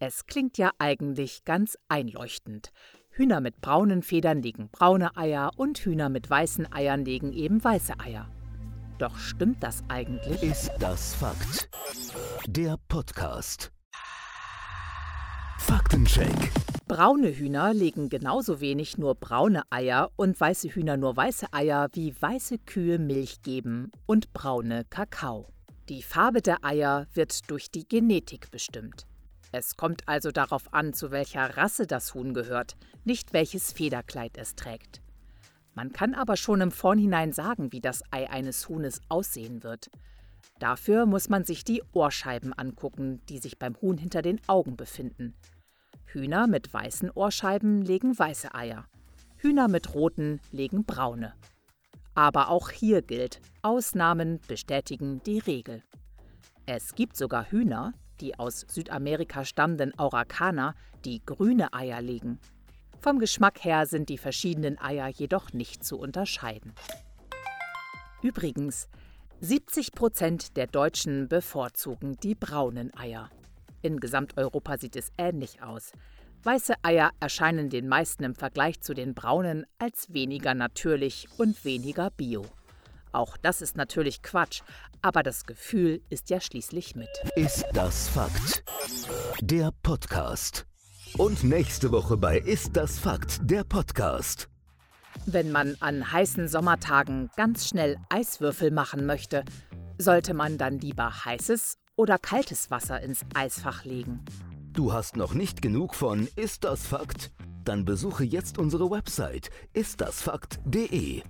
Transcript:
Es klingt ja eigentlich ganz einleuchtend. Hühner mit braunen Federn legen braune Eier und Hühner mit weißen Eiern legen eben weiße Eier. Doch stimmt das eigentlich? Ist das Fakt? Der Podcast. Faktencheck. Braune Hühner legen genauso wenig nur braune Eier und weiße Hühner nur weiße Eier, wie weiße Kühe Milch geben und braune Kakao. Die Farbe der Eier wird durch die Genetik bestimmt. Es kommt also darauf an, zu welcher Rasse das Huhn gehört, nicht welches Federkleid es trägt. Man kann aber schon im Vornhinein sagen, wie das Ei eines Huhnes aussehen wird. Dafür muss man sich die Ohrscheiben angucken, die sich beim Huhn hinter den Augen befinden. Hühner mit weißen Ohrscheiben legen weiße Eier. Hühner mit roten legen braune. Aber auch hier gilt, Ausnahmen bestätigen die Regel. Es gibt sogar Hühner, die aus Südamerika stammenden Aurakaner, die grüne Eier legen. Vom Geschmack her sind die verschiedenen Eier jedoch nicht zu unterscheiden. Übrigens, 70 Prozent der Deutschen bevorzugen die braunen Eier. In Gesamteuropa sieht es ähnlich aus. Weiße Eier erscheinen den meisten im Vergleich zu den braunen als weniger natürlich und weniger bio. Auch das ist natürlich Quatsch, aber das Gefühl ist ja schließlich mit. Ist das Fakt? Der Podcast. Und nächste Woche bei Ist das Fakt? Der Podcast. Wenn man an heißen Sommertagen ganz schnell Eiswürfel machen möchte, sollte man dann lieber heißes oder kaltes Wasser ins Eisfach legen. Du hast noch nicht genug von Ist das Fakt? Dann besuche jetzt unsere Website istdasfakt.de.